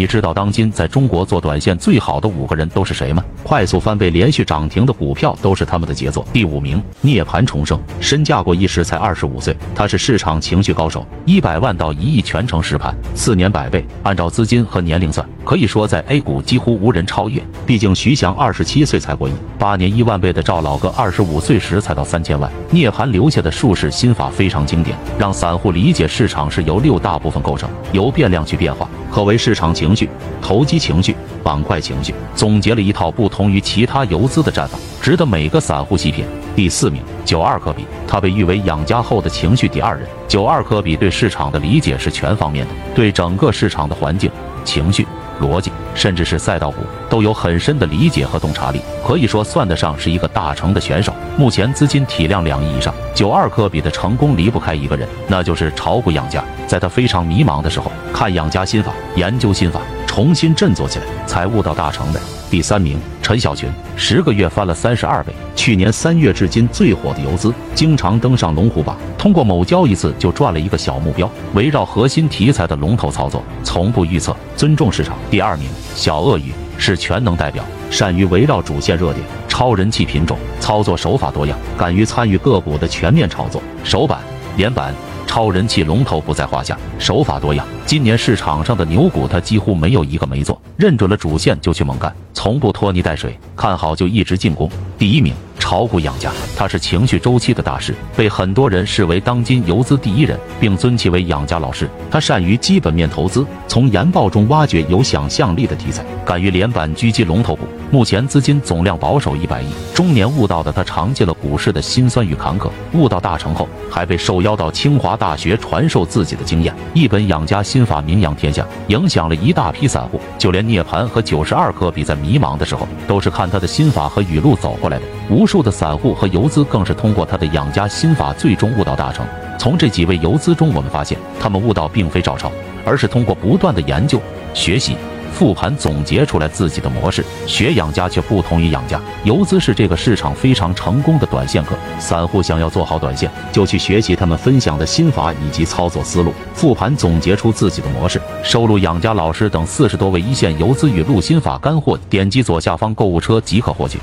你知道当今在中国做短线最好的五个人都是谁吗？快速翻倍、连续涨停的股票都是他们的杰作。第五名，涅槃重生，身价过亿时才二十五岁，他是市场情绪高手，一百万到一亿全程实盘，四年百倍，按照资金和年龄算，可以说在 A 股几乎无人超越。毕竟徐翔二十七岁才过亿，八年一万倍的赵老哥二十五岁时才到三千万。涅槃留下的术士心法非常经典，让散户理解市场是由六大部分构成，由变量去变化。可为市场情绪、投机情绪、板块情绪，总结了一套不同于其他游资的战法，值得每个散户细品。第四名，九二科比，他被誉为养家后的情绪第二人。九二科比对市场的理解是全方面的，对整个市场的环境、情绪。逻辑，甚至是赛道股都有很深的理解和洞察力，可以说算得上是一个大成的选手。目前资金体量两亿以上，九二科比的成功离不开一个人，那就是炒股养家。在他非常迷茫的时候，看养家心法，研究心法，重新振作起来，才悟到大成的。第三名，陈小群，十个月翻了三十二倍。去年三月至今最火的游资，经常登上龙虎榜，通过某交易次就赚了一个小目标。围绕核心题材的龙头操作，从不预测，尊重市场。第二名，小鳄鱼是全能代表，善于围绕主线热点、超人气品种操作，手法多样，敢于参与个股的全面炒作，首板、连板。超人气龙头不在话下，手法多样。今年市场上的牛股，他几乎没有一个没做，认准了主线就去猛干，从不拖泥带水，看好就一直进攻。第一名。炒股养家，他是情绪周期的大师，被很多人视为当今游资第一人，并尊其为养家老师。他善于基本面投资，从研报中挖掘有想象力的题材，敢于连板狙击龙头股。目前资金总量保守一百亿。中年悟道的他，尝尽了股市的辛酸与坎坷。悟道大成后，还被受邀到清华大学传授自己的经验，一本养家心法名扬天下，影响了一大批散户。就连涅槃和九十二科比在迷茫的时候，都是看他的心法和语录走过来的。无数。的散户和游资更是通过他的养家心法，最终悟道大成。从这几位游资中，我们发现他们悟道并非照抄，而是通过不断的研究、学习、复盘，总结出来自己的模式。学养家却不同于养家，游资是这个市场非常成功的短线客。散户想要做好短线，就去学习他们分享的心法以及操作思路，复盘总结出自己的模式。收录养家老师等四十多位一线游资语录心法干货，点击左下方购物车即可获取。